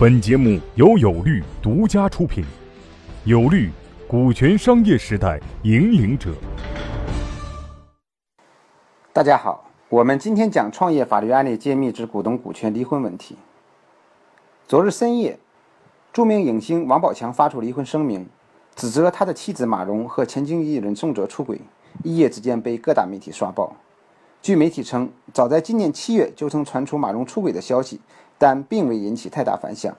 本节目由有律独家出品，有律，股权商业时代引领者。大家好，我们今天讲创业法律案例揭秘之股东股权离婚问题。昨日深夜，著名影星王宝强发出离婚声明，指责他的妻子马蓉和前经纪人宋哲出轨，一夜之间被各大媒体刷爆。据媒体称，早在今年七月就曾传出马蓉出轨的消息，但并未引起太大反响。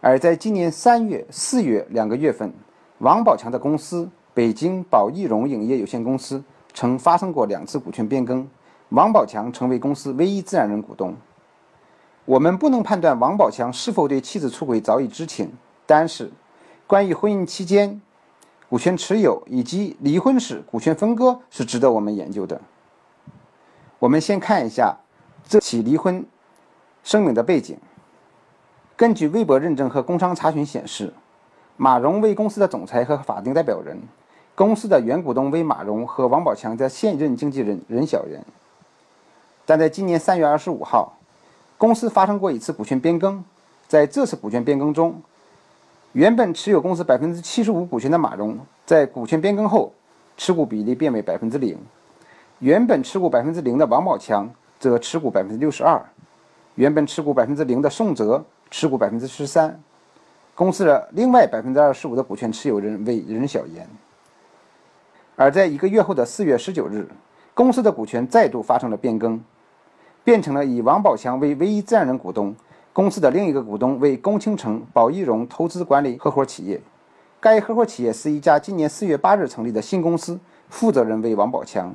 而在今年三月、四月两个月份，王宝强的公司北京宝益荣影业有限公司曾发生过两次股权变更，王宝强成为公司唯一自然人股东。我们不能判断王宝强是否对妻子出轨早已知情，但是关于婚姻期间股权持有以及离婚时股权分割是值得我们研究的。我们先看一下这起离婚声明的背景。根据微博认证和工商查询显示，马蓉为公司的总裁和法定代表人，公司的原股东为马蓉和王宝强的现任经纪人任小人。但在今年三月二十五号，公司发生过一次股权变更，在这次股权变更中，原本持有公司百分之七十五股权的马蓉，在股权变更后，持股比例变为百分之零。原本持股百分之零的王宝强则持股百分之六十二，原本持股百分之零的宋哲持股百分之十三，公司的另外百分之二十五的股权持有人为任小妍。而在一个月后的四月十九日，公司的股权再度发生了变更，变成了以王宝强为唯一自然人股东，公司的另一个股东为龚清城宝益荣投资管理合伙企业，该合伙企业是一家今年四月八日成立的新公司，负责人为王宝强。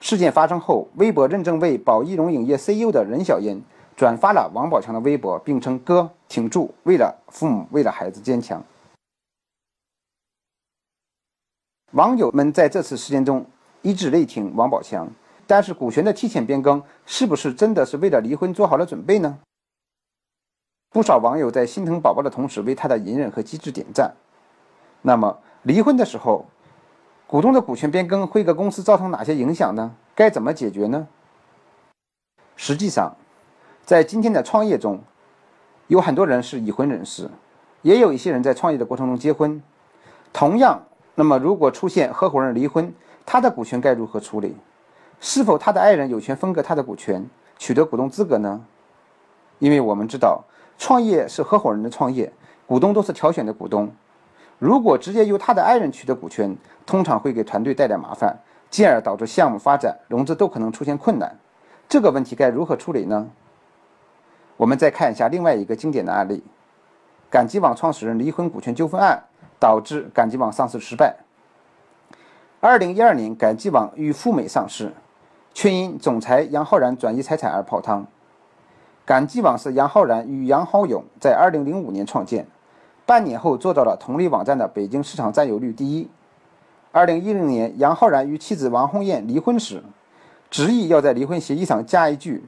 事件发生后，微博认证为宝益荣影业 CEO 的任小妍转发了王宝强的微博，并称“哥，挺住，为了父母，为了孩子，坚强。”网友们在这次事件中一致力挺王宝强，但是股权的提前变更是不是真的是为了离婚做好了准备呢？不少网友在心疼宝宝的同时，为他的隐忍和机智点赞。那么，离婚的时候？股东的股权变更会给公司造成哪些影响呢？该怎么解决呢？实际上，在今天的创业中，有很多人是已婚人士，也有一些人在创业的过程中结婚。同样，那么如果出现合伙人离婚，他的股权该如何处理？是否他的爱人有权分割他的股权，取得股东资格呢？因为我们知道，创业是合伙人的创业，股东都是挑选的股东。如果直接由他的爱人取得股权，通常会给团队带来麻烦，进而导致项目发展、融资都可能出现困难。这个问题该如何处理呢？我们再看一下另外一个经典的案例：赶集网创始人离婚股权纠纷案，导致赶集网上市失败。二零一二年，赶集网与赴美上市，却因总裁杨浩然转移财产而泡汤。赶集网是杨浩然与杨浩勇在二零零五年创建。半年后做到了同类网站的北京市场占有率第一。二零一零年，杨浩然与妻子王红艳离婚时，执意要在离婚协议上加一句：“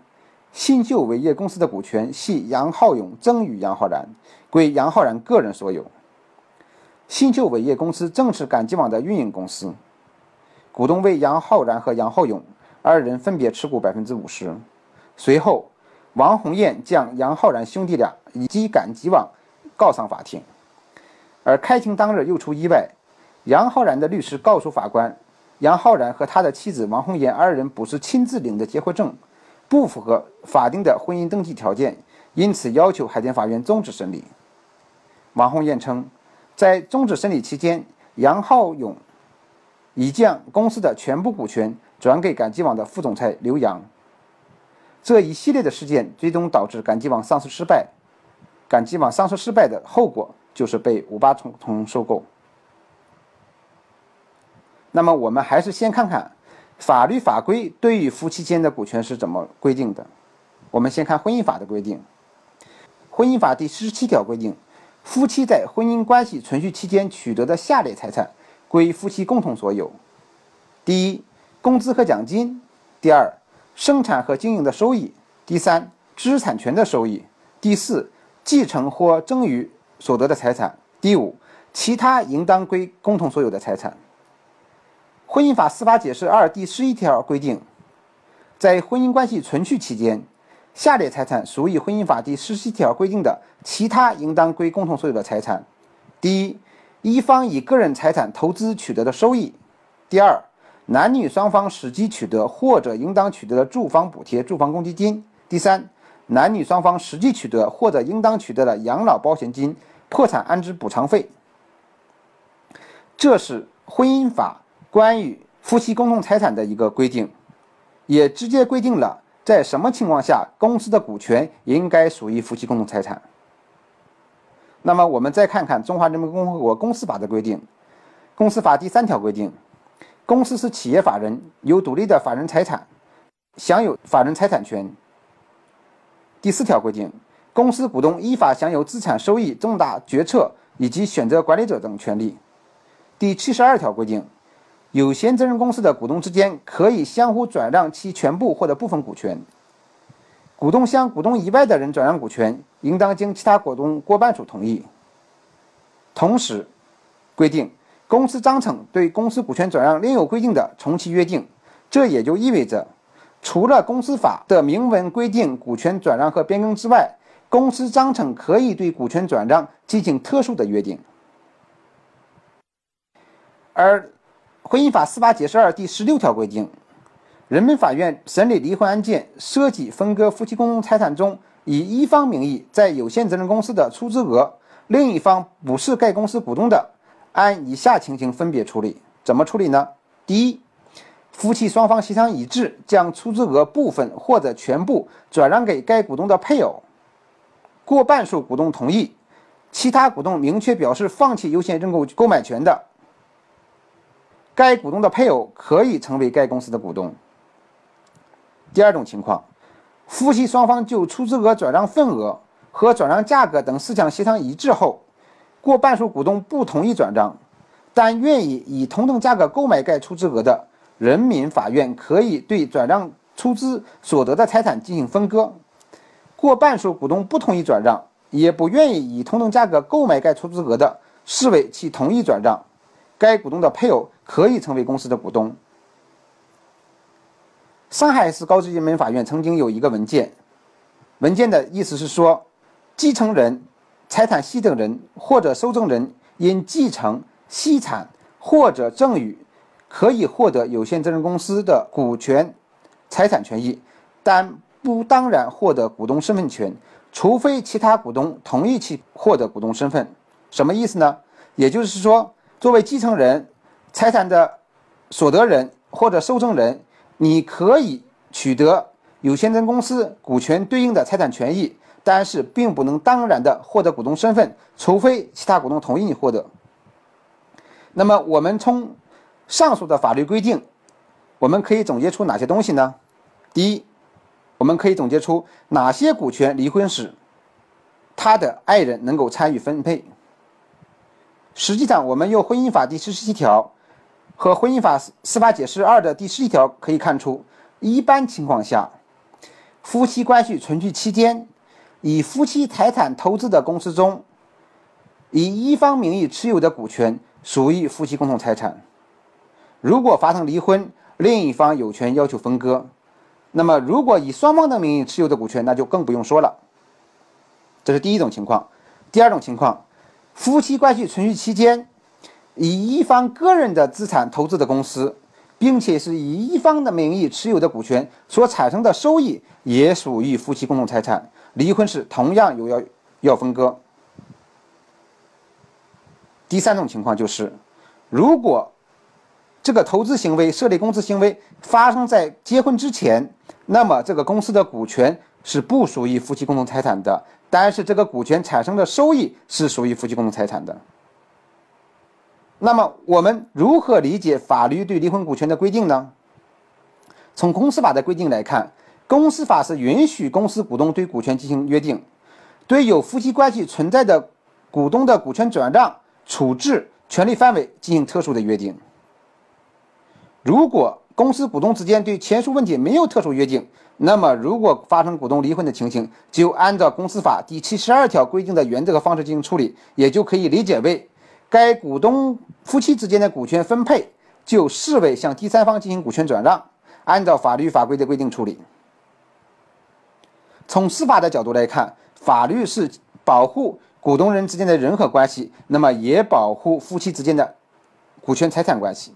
新秀伟业公司的股权系杨浩勇赠与杨浩然，归杨浩然个人所有。”新秀伟业公司正是赶集网的运营公司，股东为杨浩然和杨浩勇二人分别持股百分之五十。随后，王红艳将杨浩然兄弟俩以及赶集网。告上法庭，而开庭当日又出意外，杨浩然的律师告诉法官，杨浩然和他的妻子王红艳二人不是亲自领的结婚证，不符合法定的婚姻登记条件，因此要求海淀法院终止审理。王红艳称，在终止审理期间，杨浩勇已将公司的全部股权转给赶集网的副总裁刘洋。这一系列的事件最终导致赶集网上市失败。赶集网上市失败的后果就是被五八同同收购。那么我们还是先看看法律法规对于夫妻间的股权是怎么规定的。我们先看婚姻法的规定。婚姻法第十七条规定，夫妻在婚姻关系存续期间取得的下列财产归夫妻共同所有：第一，工资和奖金；第二，生产和经营的收益；第三，知识产权的收益；第四。继承或赠与所得的财产。第五，其他应当归共同所有的财产。婚姻法司法解释二第十一条规定，在婚姻关系存续期间，下列财产属于婚姻法第十七条规定的其他应当归共同所有的财产？第一，一方以个人财产投资取得的收益；第二，男女双方实际取得或者应当取得的住房补贴、住房公积金；第三，男女双方实际取得或者应当取得的养老保险金、破产安置补偿费。这是婚姻法关于夫妻共同财产的一个规定，也直接规定了。在什么情况下，公司的股权应该属于夫妻共同财产？那么，我们再看看《中华人民共和国公司法》的规定，《公司法》第三条规定，公司是企业法人，有独立的法人财产，享有法人财产权。第四条规定，公司股东依法享有资产收益、重大决策以及选择管理者等权利。第七十二条规定。有限责任公司的股东之间可以相互转让其全部或者部分股权。股东向股东以外的人转让股权，应当经其他股东过半数同意。同时，规定公司章程对公司股权转让另有规定的，从其约定。这也就意味着，除了公司法的明文规定股权转让和变更之外，公司章程可以对股权转让进行特殊的约定。而婚姻法司法解释二第十六条规定，人民法院审理离婚案件涉及分割夫妻共同财产中，以一方名义在有限责任公司的出资额，另一方不是该公司股东的，按以下情形分别处理。怎么处理呢？第一，夫妻双方协商一致，将出资额部分或者全部转让给该股东的配偶，过半数股东同意，其他股东明确表示放弃优先认购购买权的。该股东的配偶可以成为该公司的股东。第二种情况，夫妻双方就出资额转让份额和转让价格等事项协商一致后，过半数股东不同意转让，但愿意以同等价格购买该出资额的，人民法院可以对转让出资所得的财产进行分割。过半数股东不同意转让，也不愿意以同等价格购买该出资额的，视为其同意转让。该股东的配偶可以成为公司的股东。上海市高级人民法院曾经有一个文件，文件的意思是说，继承人、财产系等人或者受赠人因继承、析产或者赠与，可以获得有限责任公司的股权、财产权益，但不当然获得股东身份权，除非其他股东同意其获得股东身份。什么意思呢？也就是说。作为继承人、财产的所得人或者受赠人，你可以取得有限责任公司股权对应的财产权益，但是并不能当然的获得股东身份，除非其他股东同意你获得。那么，我们从上述的法律规定，我们可以总结出哪些东西呢？第一，我们可以总结出哪些股权离婚时，他的爱人能够参与分配。实际上，我们用婚姻法第十七条和婚姻法司法解释二的第十一条可以看出，一般情况下，夫妻关系存续期间，以夫妻财产投资的公司中，以一方名义持有的股权属于夫妻共同财产。如果发生离婚，另一方有权要求分割。那么，如果以双方的名义持有的股权，那就更不用说了。这是第一种情况。第二种情况。夫妻关系存续期间，以一方个人的资产投资的公司，并且是以一方的名义持有的股权所产生的收益，也属于夫妻共同财产。离婚时同样有要要分割。第三种情况就是，如果这个投资行为、设立公司行为发生在结婚之前，那么这个公司的股权是不属于夫妻共同财产的。但是这个股权产生的收益是属于夫妻共同财产的。那么我们如何理解法律对离婚股权的规定呢？从公司法的规定来看，公司法是允许公司股东对股权进行约定，对有夫妻关系存在的股东的股权转让、处置、权利范围进行特殊的约定。如果公司股东之间对前述问题没有特殊约定，那么，如果发生股东离婚的情形，就按照公司法第七十二条规定的原则和方式进行处理，也就可以理解为，该股东夫妻之间的股权分配就视为向第三方进行股权转让，按照法律法规的规定处理。从司法的角度来看，法律是保护股东人之间的人和关系，那么也保护夫妻之间的股权财产关系。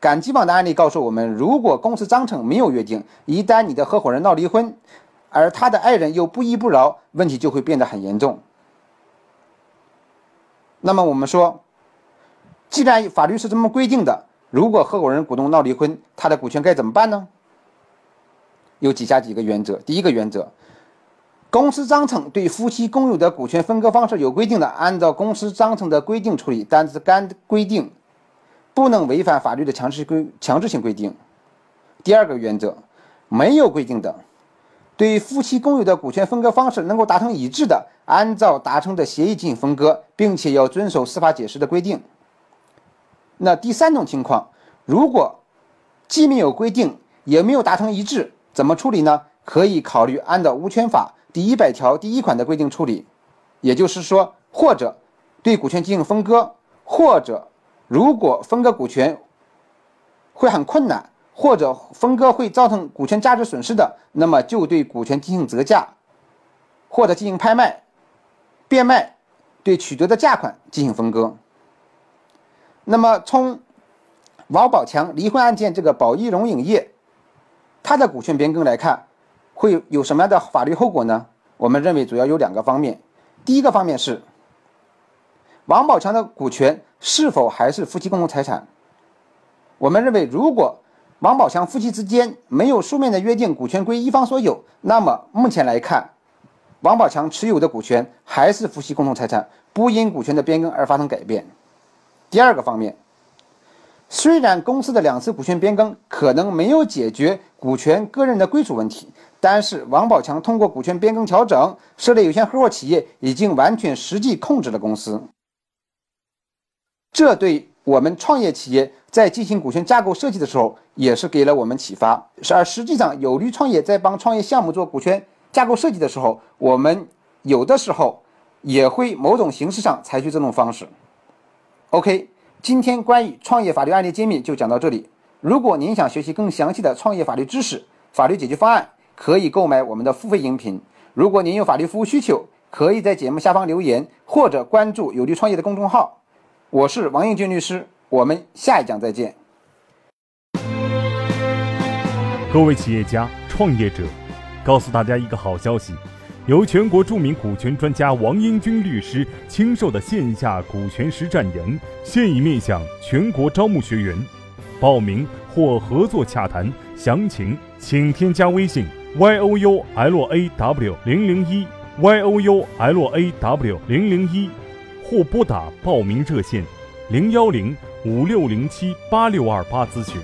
赶集网的案例告诉我们，如果公司章程没有约定，一旦你的合伙人闹离婚，而他的爱人又不依不饶，问题就会变得很严重。那么我们说，既然法律是这么规定的，如果合伙人股东闹离婚，他的股权该怎么办呢？有以下几个原则。第一个原则，公司章程对夫妻共有的股权分割方式有规定的，按照公司章程的规定处理，但是该规定。不能违反法律的强制规强制性规定。第二个原则，没有规定的，对夫妻共有的股权分割方式能够达成一致的，按照达成的协议进行分割，并且要遵守司法解释的规定。那第三种情况，如果既没有规定，也没有达成一致，怎么处理呢？可以考虑按照《无权法》第一百条第一款的规定处理，也就是说，或者对股权进行分割，或者。如果分割股权会很困难，或者分割会造成股权价值损失的，那么就对股权进行折价，或者进行拍卖、变卖，对取得的价款进行分割。那么从王宝强离婚案件这个宝益荣影业，它的股权变更来看，会有什么样的法律后果呢？我们认为主要有两个方面，第一个方面是王宝强的股权。是否还是夫妻共同财产？我们认为，如果王宝强夫妻之间没有书面的约定，股权归一方所有，那么目前来看，王宝强持有的股权还是夫妻共同财产，不因股权的变更而发生改变。第二个方面，虽然公司的两次股权变更可能没有解决股权个人的归属问题，但是王宝强通过股权变更调整设立有限合伙企业，已经完全实际控制了公司。这对我们创业企业在进行股权架构设计的时候，也是给了我们启发。而实际上，有利创业在帮创业项目做股权架构设计的时候，我们有的时候也会某种形式上采取这种方式。OK，今天关于创业法律案例揭秘就讲到这里。如果您想学习更详细的创业法律知识、法律解决方案，可以购买我们的付费音频。如果您有法律服务需求，可以在节目下方留言或者关注有利创业的公众号。我是王英军律师，我们下一讲再见。各位企业家、创业者，告诉大家一个好消息：由全国著名股权专家王英军律师亲授的线下股权实战营现已面向全国招募学员，报名或合作洽谈详情，请添加微信 y o u l a w 零零一 y o u l a w 零零一。或拨打报名热线，零幺零五六零七八六二八咨询。